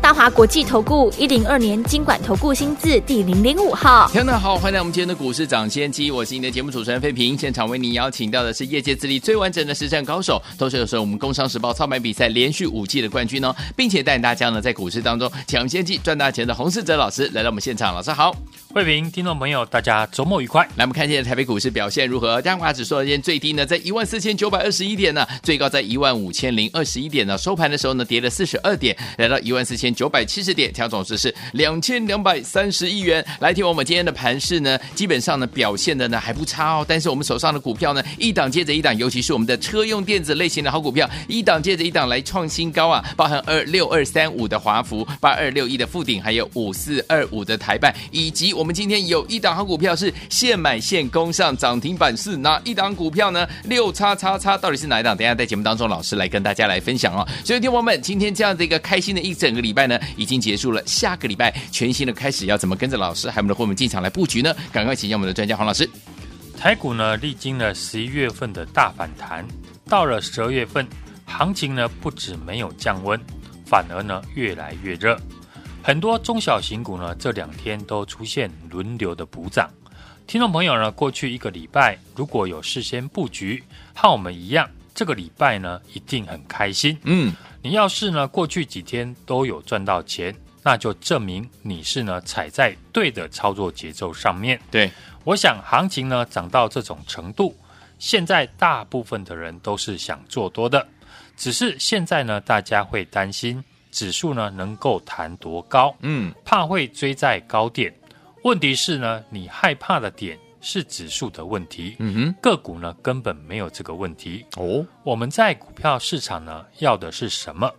大华国际投顾一零二年金管投顾新字第零零五号，听众好，欢迎来我们今天的股市涨先机，我是您的节目主持人费平。现场为您邀请到的是业界资历最完整的实战高手，同时有时候我们工商时报操盘比赛连续五季的冠军哦，并且带领大家呢在股市当中抢先机赚大钱的洪世哲老师来到我们现场，老师好，费平，听众朋友大家周末愉快。来，我们看现在台北股市表现如何？加华指数今天最低呢在一万四千九百二十一点呢，最高在一万五千零二十一点呢，收盘的时候呢跌了四十二点，来到一万四千九百七十点。调总值是两千两百三十亿元。来听我们今天的盘势呢，基本上呢表现的呢还不差哦。但是我们手上的股票呢，一档接着一档，尤其是我们的车用电子类型的好股票，一档接着一档来创新高啊！包含二六二三五的华孚，八二六一的富鼎，还有五四二五的台半，以及我们今天有一档好股票是现买现攻上涨停板，是哪一档股票呢？六叉叉叉到底是哪一档？等下在节目当中，老师来跟大家来分享哦。所以，听我们今天这样的一个开心的一整个礼呢，已经结束。了下个礼拜全新的开始，要怎么跟着老师还有我们的伙伴进场来布局呢？赶快请教我们的专家黄老师。台股呢，历经了十一月份的大反弹，到了十二月份，行情呢不止没有降温，反而呢越来越热。很多中小型股呢这两天都出现轮流的补涨。听众朋友呢，过去一个礼拜如果有事先布局，和我们一样，这个礼拜呢一定很开心。嗯，你要是呢过去几天都有赚到钱。那就证明你是呢踩在对的操作节奏上面。对，我想行情呢涨到这种程度，现在大部分的人都是想做多的，只是现在呢大家会担心指数呢能够弹多高，嗯，怕会追在高点。问题是呢，你害怕的点是指数的问题，嗯哼，个股呢根本没有这个问题。哦，我们在股票市场呢要的是什么？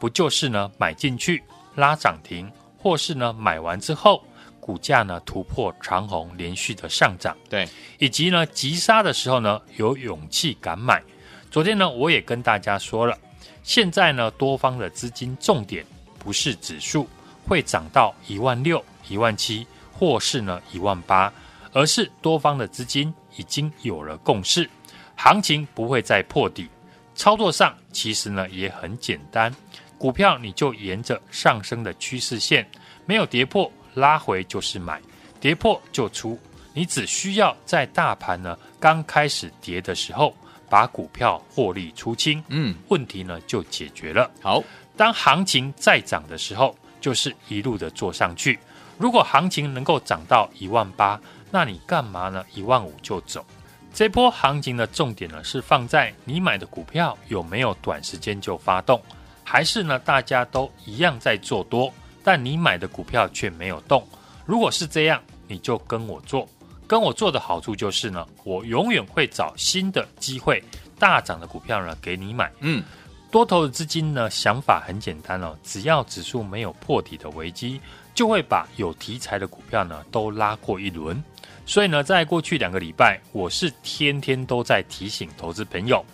不就是呢买进去？拉涨停，或是呢买完之后，股价呢突破长虹，连续的上涨，对，以及呢急杀的时候呢有勇气敢买。昨天呢我也跟大家说了，现在呢多方的资金重点不是指数会涨到一万六、一万七，或是呢一万八，而是多方的资金已经有了共识，行情不会再破底。操作上其实呢也很简单。股票你就沿着上升的趋势线，没有跌破拉回就是买，跌破就出。你只需要在大盘呢刚开始跌的时候，把股票获利出清，嗯，问题呢就解决了。好，当行情再涨的时候，就是一路的做上去。如果行情能够涨到一万八，那你干嘛呢？一万五就走。这波行情的重点呢是放在你买的股票有没有短时间就发动。还是呢，大家都一样在做多，但你买的股票却没有动。如果是这样，你就跟我做。跟我做的好处就是呢，我永远会找新的机会大涨的股票呢给你买。嗯，多头的资金呢想法很简单哦，只要指数没有破底的危机，就会把有题材的股票呢都拉过一轮。所以呢，在过去两个礼拜，我是天天都在提醒投资朋友，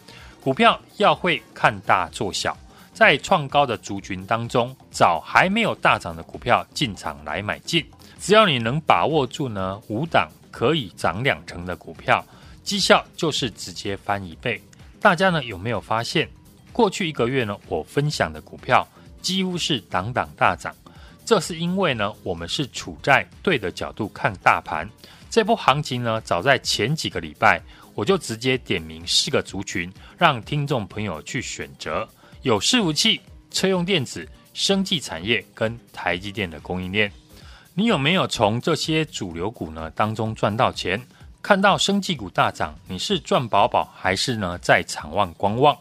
股票要会看大做小。在创高的族群当中，找还没有大涨的股票进场来买进。只要你能把握住呢，五档可以涨两成的股票，绩效就是直接翻一倍。大家呢有没有发现，过去一个月呢，我分享的股票几乎是档档大涨。这是因为呢，我们是处在对的角度看大盘。这波行情呢，早在前几个礼拜，我就直接点名四个族群，让听众朋友去选择。有伺服器、车用电子、生技产业跟台积电的供应链，你有没有从这些主流股呢当中赚到钱？看到生技股大涨，你是赚饱饱还是呢在场外观望？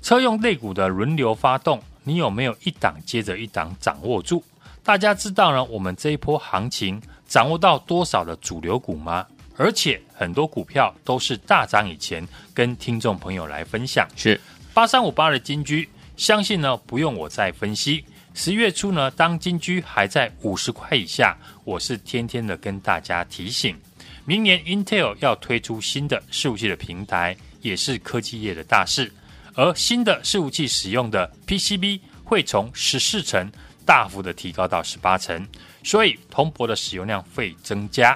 车用类股的轮流发动，你有没有一档接着一档掌握住？大家知道呢，我们这一波行情掌握到多少的主流股吗？而且很多股票都是大涨以前跟听众朋友来分享，是。八三五八的金居，相信呢不用我再分析。十月初呢，当金居还在五十块以下，我是天天的跟大家提醒，明年 Intel 要推出新的伺服器的平台，也是科技业的大事。而新的伺服器使用的 PCB 会从十四层大幅的提高到十八层，所以铜箔的使用量会增加。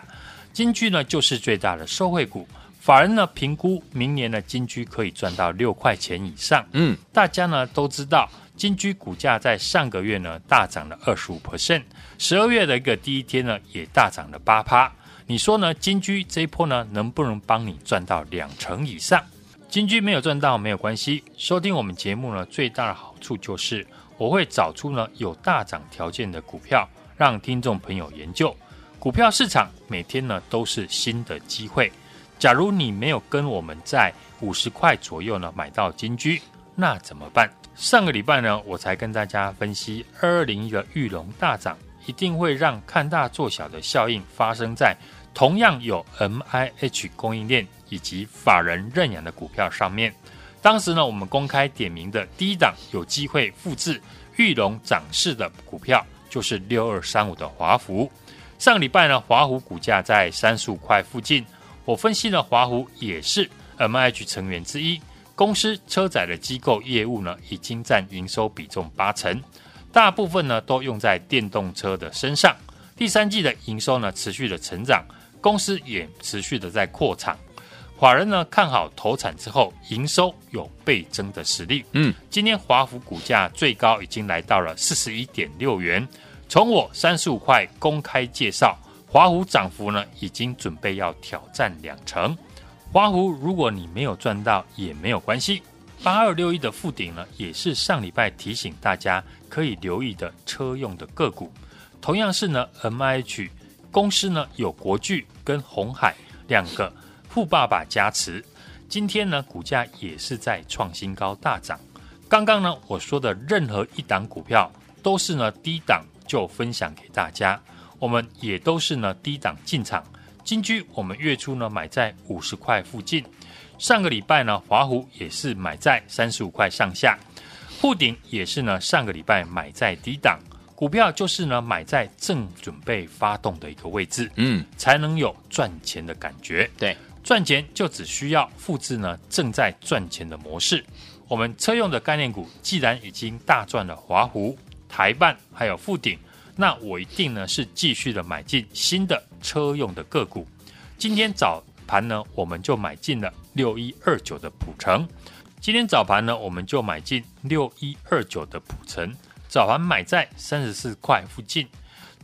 金居呢就是最大的受惠股，法人呢评估明年呢金居可以赚到六块钱以上。嗯，大家呢都知道。金居股价在上个月呢大涨了二十五 percent，十二月的一个第一天呢也大涨了八趴。你说呢？金居这一波呢能不能帮你赚到两成以上？金居没有赚到没有关系，收听我们节目呢最大的好处就是我会找出呢有大涨条件的股票，让听众朋友研究。股票市场每天呢都是新的机会。假如你没有跟我们在五十块左右呢买到金居，那怎么办？上个礼拜呢，我才跟大家分析，二二零一的玉龙大涨，一定会让看大做小的效应发生在同样有 MIH 供应链以及法人认养的股票上面。当时呢，我们公开点名的第一档有机会复制裕隆涨势的股票，就是六二三五的华孚。上礼拜呢，华孚股价在三十五块附近，我分析了华孚也是 M H 成员之一。公司车载的机构业务呢，已经占营收比重八成，大部分呢都用在电动车的身上。第三季的营收呢持续的成长，公司也持续的在扩产。法人呢看好投产之后营收有倍增的实力。嗯，今天华孚股价最高已经来到了四十一点六元。从我三十五块公开介绍，华孚涨幅呢已经准备要挑战两成。华孚，如果你没有赚到也没有关系。八二六一的附顶呢，也是上礼拜提醒大家可以留意的车用的个股。同样是呢，MIH 公司呢有国巨跟红海两个富爸爸加持，今天呢股价也是在创新高大涨。刚刚呢我说的任何一档股票都是呢低档就分享给大家，我们也都是呢低档进场。金居，我们月初呢买在五十块附近，上个礼拜呢华湖也是买在三十五块上下，富鼎也是呢上个礼拜买在低档，股票就是呢买在正准备发动的一个位置，嗯，才能有赚钱的感觉。对，赚钱就只需要复制呢正在赚钱的模式。我们车用的概念股既然已经大赚了华湖、台半还有富鼎。那我一定呢是继续的买进新的车用的个股。今天早盘呢，我们就买进了六一二九的普成。今天早盘呢，我们就买进六一二九的普成。早盘买在三十四块附近，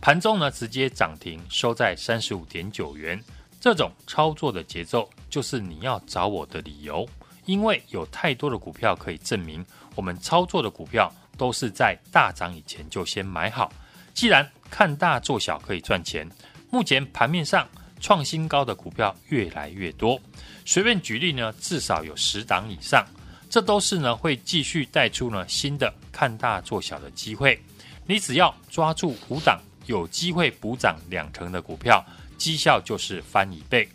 盘中呢直接涨停，收在三十五点九元。这种操作的节奏，就是你要找我的理由，因为有太多的股票可以证明，我们操作的股票都是在大涨以前就先买好。既然看大做小可以赚钱，目前盘面上创新高的股票越来越多，随便举例呢，至少有十档以上，这都是呢会继续带出呢新的看大做小的机会。你只要抓住五档有机会补涨两成的股票，绩效就是翻一倍。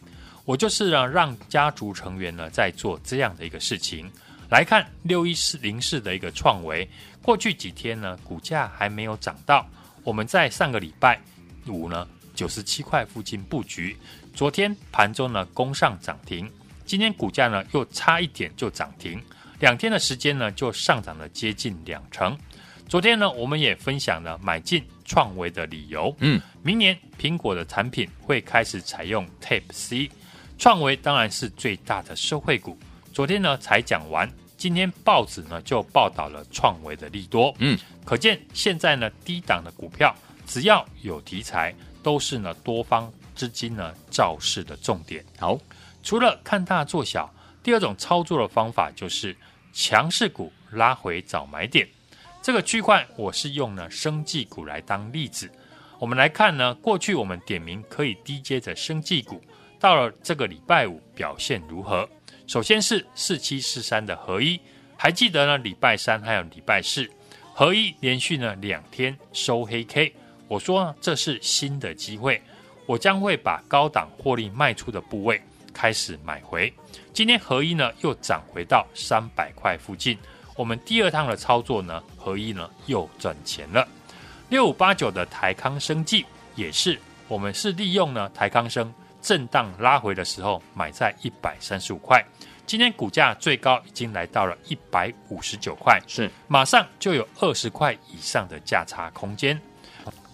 我就是呢让家族成员呢在做这样的一个事情。来看六一四零四的一个创维，过去几天呢股价还没有涨到。我们在上个礼拜五呢，九十七块附近布局。昨天盘中呢攻上涨停，今天股价呢又差一点就涨停，两天的时间呢就上涨了接近两成。昨天呢我们也分享了买进创维的理由。嗯，明年苹果的产品会开始采用 Type C，创维当然是最大的受惠股。昨天呢才讲完。今天报纸呢就报道了创维的利多，嗯，可见现在呢低档的股票只要有题材，都是呢多方资金呢造势的重点。好，除了看大做小，第二种操作的方法就是强势股拉回找买点。这个区块我是用呢生技股来当例子，我们来看呢过去我们点名可以低接的生技股，到了这个礼拜五表现如何？首先是四七四三的合一，还记得呢？礼拜三还有礼拜四，合一连续呢两天收黑 K。我说呢，这是新的机会，我将会把高档获利卖出的部位开始买回。今天合一呢又涨回到三百块附近，我们第二趟的操作呢，合一呢又赚钱了。六五八九的台康生技也是，我们是利用呢台康生。震荡拉回的时候，买在一百三十五块，今天股价最高已经来到了一百五十九块，是马上就有二十块以上的价差空间。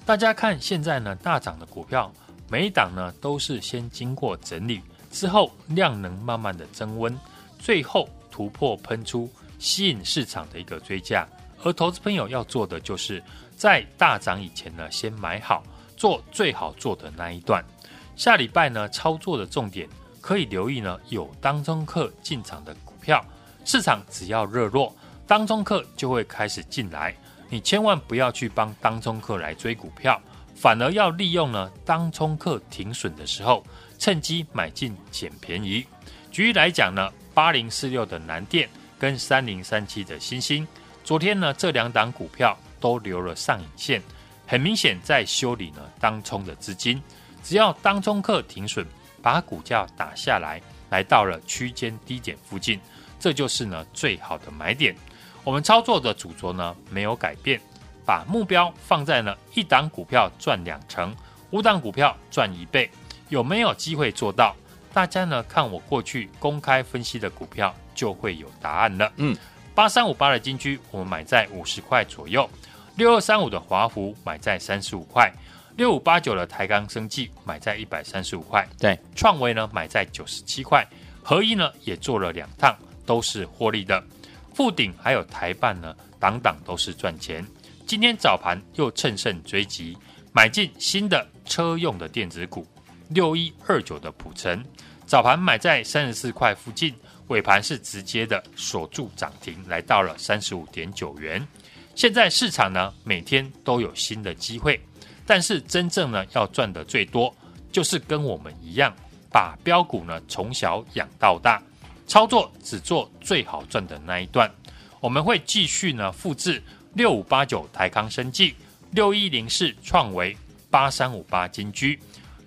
大家看现在呢，大涨的股票，每一档呢都是先经过整理之后，量能慢慢的增温，最后突破喷出，吸引市场的一个追价。而投资朋友要做的，就是在大涨以前呢，先买好，做最好做的那一段。下礼拜呢，操作的重点可以留意呢，有当冲客进场的股票，市场只要热络，当冲客就会开始进来。你千万不要去帮当冲客来追股票，反而要利用呢当冲客停损的时候，趁机买进捡便宜。举例来讲呢，八零四六的南电跟三零三七的星星，昨天呢这两档股票都留了上影线，很明显在修理呢当冲的资金。只要当冲客停损，把股价打下来，来到了区间低点附近，这就是呢最好的买点。我们操作的主轴呢没有改变，把目标放在呢一档股票赚两成，五档股票赚一倍，有没有机会做到？大家呢看我过去公开分析的股票就会有答案了。嗯，八三五八的金居我们买在五十块左右，六二三五的华孚买在三十五块，六五八九的台钢生技买在一百三十五块，对，创维呢买在九十七块，合一呢也做了两趟，都是获利的。富鼎还有台办呢，档档都是赚钱。今天早盘又乘胜追击，买进新的车用的电子股六一二九的普成，早盘买在三十四块附近，尾盘是直接的锁住涨停，来到了三十五点九元。现在市场呢每天都有新的机会，但是真正呢要赚的最多，就是跟我们一样，把标股呢从小养到大。操作只做最好赚的那一段，我们会继续呢复制六五八九台康生技、六一零四创维、八三五八金居、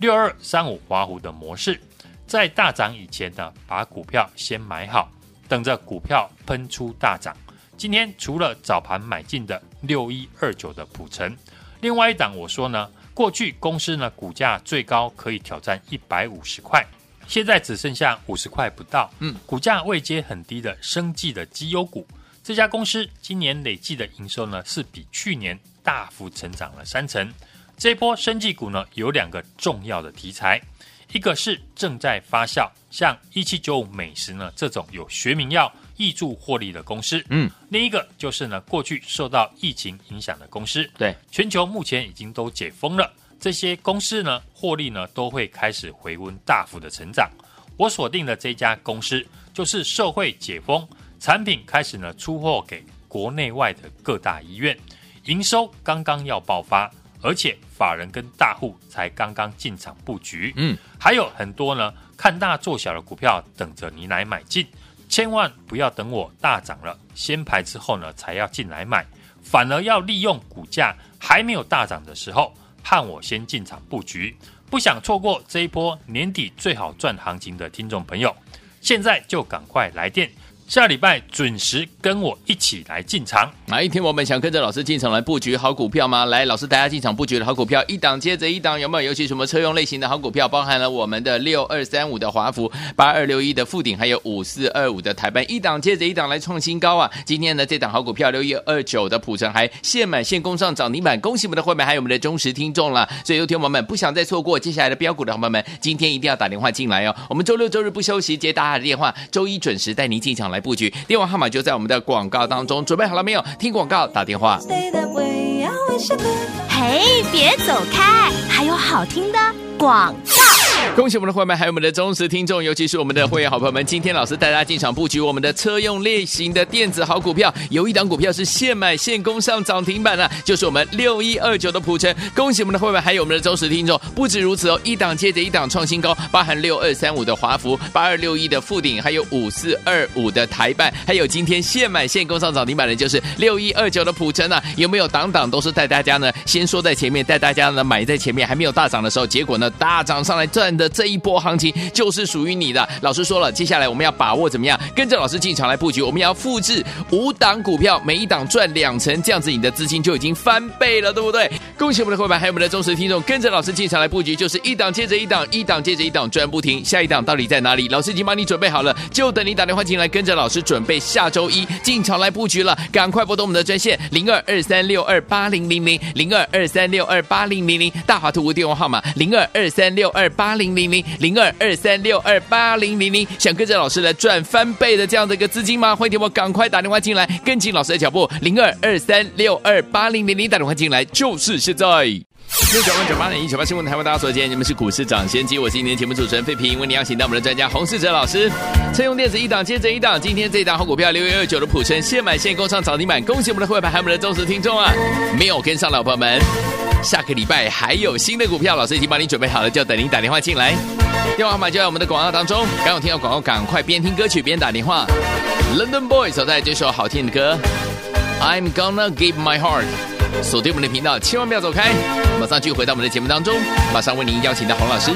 六二三五华湖的模式，在大涨以前呢，把股票先买好，等着股票喷出大涨。今天除了早盘买进的六一二九的普成，另外一档我说呢，过去公司呢股价最高可以挑战一百五十块。现在只剩下五十块不到，嗯，股价位阶很低的生计的绩优股，这家公司今年累计的营收呢是比去年大幅成长了三成。这一波生技股呢有两个重要的题材，一个是正在发酵，像一七九五美食呢这种有学名药挹注获利的公司，嗯，另一个就是呢过去受到疫情影响的公司，对，全球目前已经都解封了。这些公司呢，获利呢都会开始回温，大幅的成长。我锁定的这家公司，就是社会解封，产品开始呢出货给国内外的各大医院，营收刚刚要爆发，而且法人跟大户才刚刚进场布局。嗯，还有很多呢看大做小的股票等着你来买进，千万不要等我大涨了先排之后呢才要进来买，反而要利用股价还没有大涨的时候。盼我先进场布局，不想错过这一波年底最好赚行情的听众朋友，现在就赶快来电。下礼拜准时跟我一起来进场。哪一天我们想跟着老师进场来布局好股票吗？来，老师带大家进场布局的好股票，一档接着一档，有没有？尤其什么车用类型的好股票，包含了我们的六二三五的华孚、八二六一的富鼎，还有五四二五的台半，一档接着一档来创新高啊！今天呢，这档好股票六一二九的普成还现买现攻上涨停板，恭喜我们的会员还有我们的忠实听众了。所以，有天我们不想再错过接下来的标股的朋友们，今天一定要打电话进来哦。我们周六周日不休息，接大家的电话，周一准时带您进场来布局。电话号码就在我们的广告当中，准备好了没有？听广告打电话。嘿，别走开，还有好听的广告。恭喜我们的会员，还有我们的忠实听众，尤其是我们的会员好朋友们。今天老师带大家进场布局我们的车用类型的电子好股票，有一档股票是现买现攻上涨停板啊，就是我们六一二九的普成。恭喜我们的会员，还有我们的忠实听众。不止如此哦，一档接着一档创新高，包含六二三五的华孚、八二六一的富鼎，还有五四二五的台办，还有今天现买现攻上涨停板的，就是六一二九的普成啊。有没有档档都是带大家呢？先说在前面，带大家呢买在前面，还没有大涨的时候，结果呢大涨上来赚。的这一波行情就是属于你的。老师说了，接下来我们要把握怎么样？跟着老师进场来布局，我们要复制五档股票，每一档赚两成，这样子你的资金就已经翻倍了，对不对？恭喜我们的伙伴，还有我们的忠实听众，跟着老师进场来布局，就是一档接着一档，一档接着一档赚不停。下一档到底在哪里？老师已经帮你准备好了，就等你打电话进来，跟着老师准备下周一进场来布局了。赶快拨通我们的专线零二二三六二八零零零零二二三六二八零零零，大华图电话号码零二二三六二八零零零零零二二三六二八零零零，想跟着老师来赚翻倍的这样的一个资金吗？欢迎我赶快打电话进来，跟紧老师的脚步，零二二三六二八零零零，打电话进来就是现在。六九八九八零一九八新闻台湾，大家所见，你们是股市涨先机，我是今天节目主持人费平，为你邀请到我们的专家洪世哲老师。车用电子一档接着一档，今天这一档好股票六幺二九的普诚现买现攻上涨停板，恭喜我们的会员还有我们的忠实听众啊！没有跟上老朋友们，下个礼拜还有新的股票，老师已经帮你准备好了，就等您打电话进来。电话号码就在我们的广告当中，刚有听到广告，赶快边听歌曲边打电话。London Boy 所带来这首好听的歌，I'm gonna give my heart。锁定我们的频道，千万不要走开，马上就回到我们的节目当中，马上为您邀请到洪老师。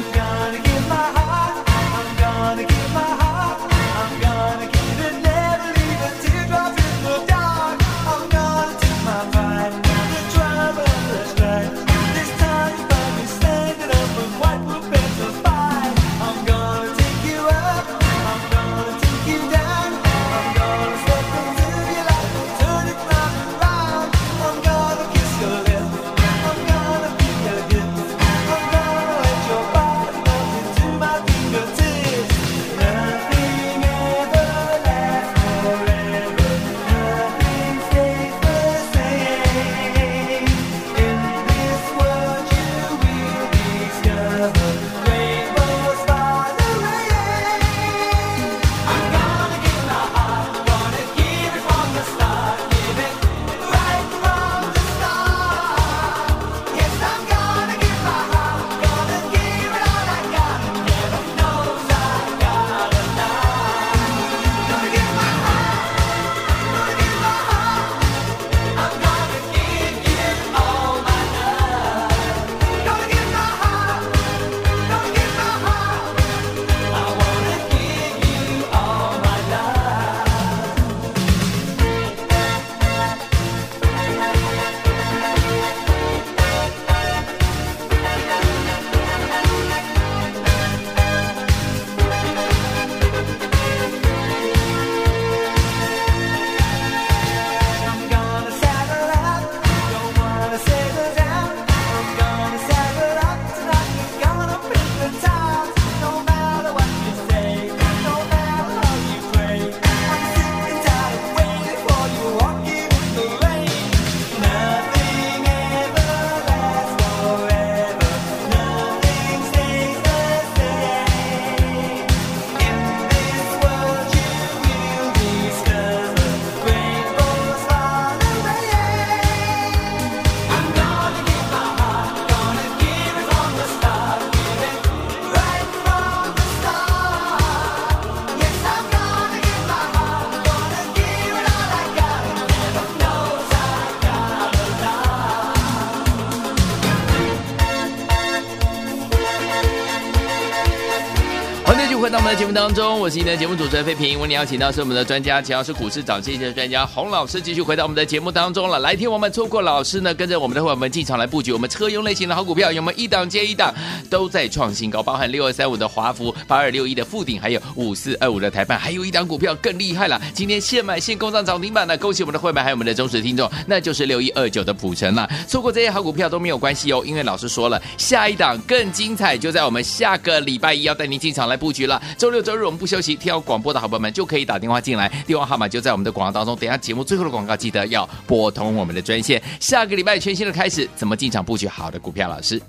节目当中，我是今天的节目主持人费平。为你邀请到是我们的专家，只要是股市涨跌的专家洪老师，继续回到我们的节目当中了。来听我们错过老师呢，跟着我们的伙伴们进场来布局我们车用类型的好股票，有没有一档接一档都在创新高？包含六二三五的华孚，八二六一的富鼎，还有五四二五的台半，还有一档股票更厉害了，今天现买现供上涨停板的，恭喜我们的伙伴还有我们的忠实听众，那就是六一二九的普城了。错过这些好股票都没有关系哦，因为老师说了，下一档更精彩，就在我们下个礼拜一要带您进场来布局了。周六周日我们。不休息，听到广播的好朋友们就可以打电话进来，电话号码就在我们的广告当中。等下节目最后的广告，记得要拨通我们的专线。下个礼拜全新的开始，怎么进场布局好的股票？老师，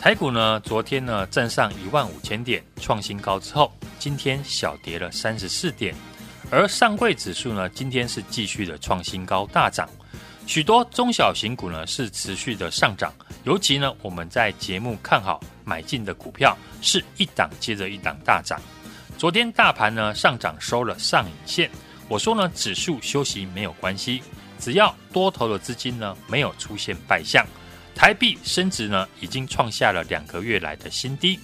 台股呢？昨天呢，站上一万五千点创新高之后，今天小跌了三十四点，而上柜指数呢，今天是继续的创新高大涨，许多中小型股呢是持续的上涨，尤其呢我们在节目看好买进的股票是一档接着一档大涨。昨天大盘呢上涨收了上影线，我说呢指数休息没有关系，只要多头的资金呢没有出现败象，台币升值呢已经创下了两个月来的新低，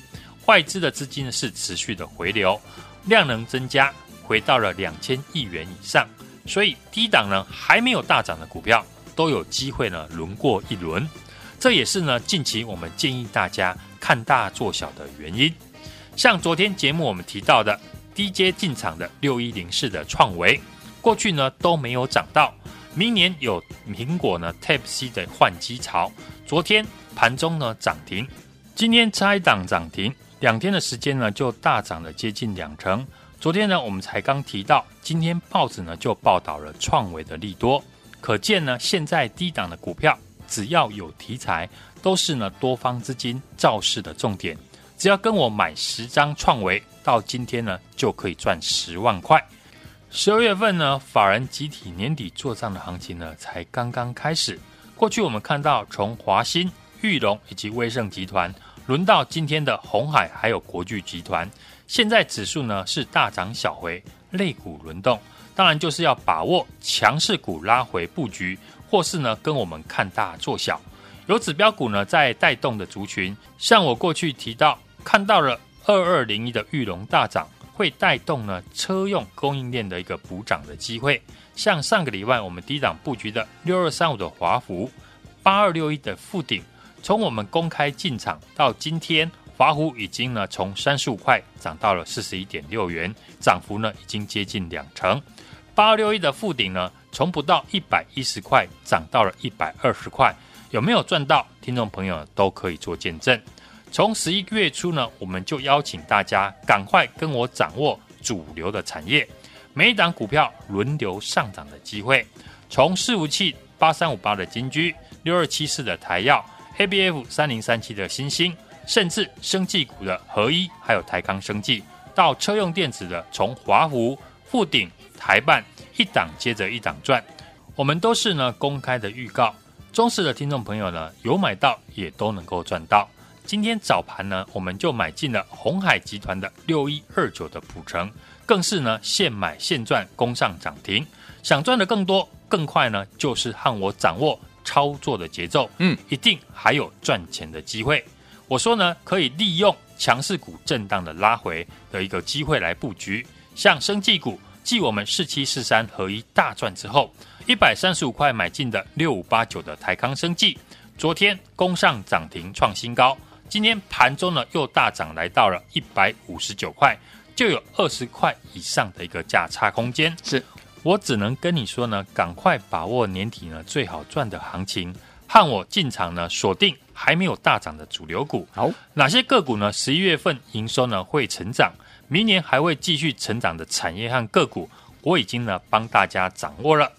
外资的资金是持续的回流，量能增加，回到了两千亿元以上。所以低档呢还没有大涨的股票都有机会呢轮过一轮。这也是呢近期我们建议大家看大做小的原因。像昨天节目我们提到的低阶进场的六一零四的创维，过去呢都没有涨到，明年有苹果呢 Type C 的换机潮，昨天盘中呢涨停，今天拆档涨停。两天的时间呢，就大涨了接近两成。昨天呢，我们才刚提到，今天报纸呢就报道了创维的利多，可见呢，现在低档的股票只要有题材，都是呢多方资金造势的重点。只要跟我买十张创维，到今天呢就可以赚十万块。十二月份呢，法人集体年底做账的行情呢才刚刚开始。过去我们看到从华新、裕隆以及威盛集团。轮到今天的鸿海还有国巨集团，现在指数呢是大涨小回，类股轮动，当然就是要把握强势股拉回布局，或是呢跟我们看大做小。有指标股呢在带动的族群，像我过去提到看到了二二零一的玉龙大涨，会带动呢车用供应链的一个补涨的机会。像上个礼拜我们低档布局的六二三五的华孚，八二六一的富鼎。从我们公开进场到今天，华孚已经呢从三十五块涨到了四十一点六元，涨幅呢已经接近两成。八二六一的富鼎呢，从不到一百一十块涨到了一百二十块，有没有赚到？听众朋友都可以做见证。从十一月初呢，我们就邀请大家赶快跟我掌握主流的产业，每一档股票轮流上涨的机会。从伺服器八三五八的金居，六二七四的台燿。A B F 三零三七的新兴，甚至生技股的合一，还有台康生技，到车用电子的从华孚、富鼎、台办一档接着一档赚，我们都是呢公开的预告，忠实的听众朋友呢有买到也都能够赚到。今天早盘呢，我们就买进了鸿海集团的六一二九的普成，更是呢现买现赚，攻上涨停。想赚的更多更快呢，就是和我掌握。操作的节奏，嗯，一定还有赚钱的机会。我说呢，可以利用强势股震荡的拉回的一个机会来布局。像生技股，继我们四七四三合一大赚之后，一百三十五块买进的六五八九的台康生技，昨天攻上涨停创新高，今天盘中呢又大涨来到了一百五十九块，就有二十块以上的一个价差空间。是。我只能跟你说呢，赶快把握年底呢最好赚的行情，和我进场呢锁定还没有大涨的主流股。好，哪些个股呢？十一月份营收呢会成长，明年还会继续成长的产业和个股，我已经呢帮大家掌握了。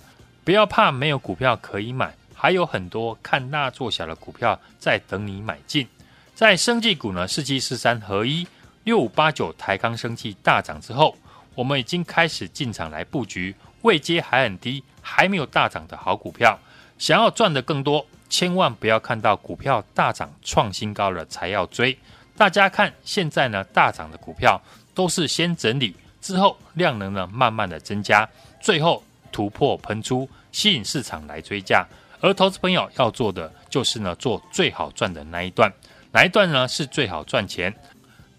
不要怕没有股票可以买，还有很多看大做小的股票在等你买进。在生技股呢，四七四三合一六五八九台康生技大涨之后，我们已经开始进场来布局。位阶还很低，还没有大涨的好股票，想要赚得更多，千万不要看到股票大涨创新高了才要追。大家看现在呢，大涨的股票都是先整理之后，量能呢慢慢的增加，最后突破喷出，吸引市场来追价。而投资朋友要做的就是呢，做最好赚的那一段，哪一段呢是最好赚钱？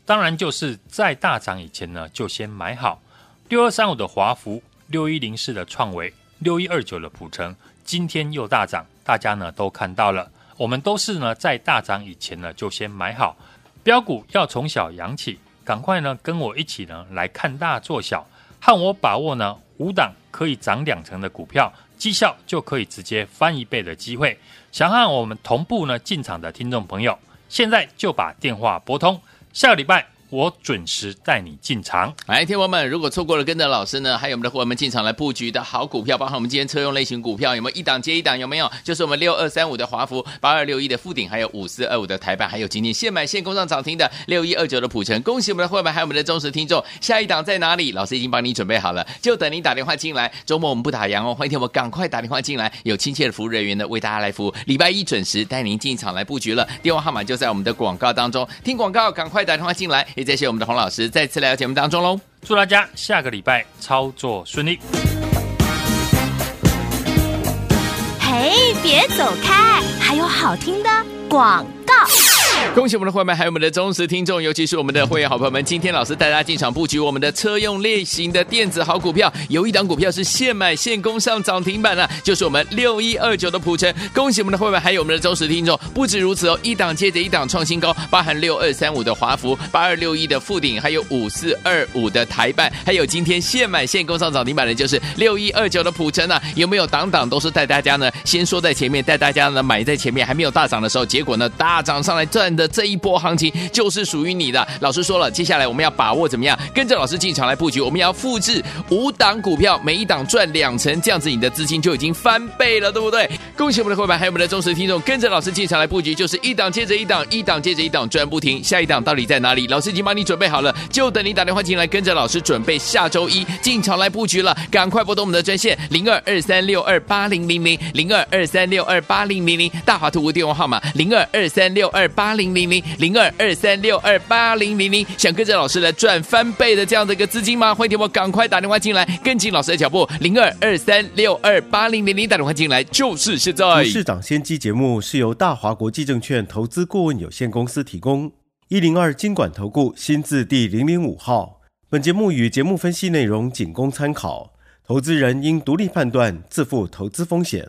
当然就是在大涨以前呢，就先买好。六二三五的华孚。六一零四的创维，六一二九的普成，今天又大涨，大家呢都看到了。我们都是呢在大涨以前呢就先买好，标股要从小养起，赶快呢跟我一起呢来看大做小，和我把握呢五档可以涨两成的股票，绩效就可以直接翻一倍的机会。想和我们同步呢进场的听众朋友，现在就把电话拨通，下个礼拜。我准时带你进场。来，听友们，如果错过了跟着老师呢，还有我们的伙伴们进场来布局的好股票，包括我们今天车用类型股票，有没有一档接一档？有没有？就是我们六二三五的华孚，八二六一的富鼎，还有五四二五的台办，还有今天现买现攻上涨停的六一二九的普成。恭喜我们的伙伴，还有我们的忠实听众。下一档在哪里？老师已经帮你准备好了，就等你打电话进来。周末我们不打烊哦，欢迎听我赶快打电话进来，有亲切的服务人员呢为大家来服务。礼拜一准时带您进场来布局了，电话号码就在我们的广告当中。听广告，赶快打电话进来。也谢谢我们的洪老师。再次来到节目当中喽，祝大家下个礼拜操作顺利。嘿，别走开，还有好听的广告。恭喜我们的会员，还有我们的忠实听众，尤其是我们的会员好朋友们。今天老师带大家进场布局我们的车用类型的电子好股票，有一档股票是现买现攻上涨停板了，就是我们六一二九的普城。恭喜我们的会员，还有我们的忠实听众。不止如此哦，一档接着一档创新高，包含六二三五的华孚、八二六一的富鼎，还有五四二五的台办，还有今天现买现攻上涨停板的，就是六一二九的普城啊。有没有档档都是带大家呢？先说在前面，带大家呢买在前面，还没有大涨的时候，结果呢大涨上来赚的。这一波行情就是属于你的。老师说了，接下来我们要把握怎么样？跟着老师进场来布局，我们要复制五档股票，每一档赚两成，这样子你的资金就已经翻倍了，对不对？恭喜我们的伙伴，还有我们的忠实听众，跟着老师进场来布局，就是一档接着一档，一档接着一档赚不停。下一档到底在哪里？老师已经帮你准备好了，就等你打电话进来，跟着老师准备下周一进场来布局了。赶快拨通我们的专线零二二三六二八零零零零二二三六二八零零零大华图的电话号码零二二三六二八零。零零零零二二三六二八零零零，想跟着老师来赚翻倍的这样的一个资金吗？欢迎听我赶快打电话进来，跟紧老师的脚步。零二二三六二八零零零打电话进来就是现在。市长先机节目是由大华国际证券投资顾问有限公司提供，一零二经管投顾新字第零零五号。本节目与节目分析内容仅供参考，投资人应独立判断，自负投资风险。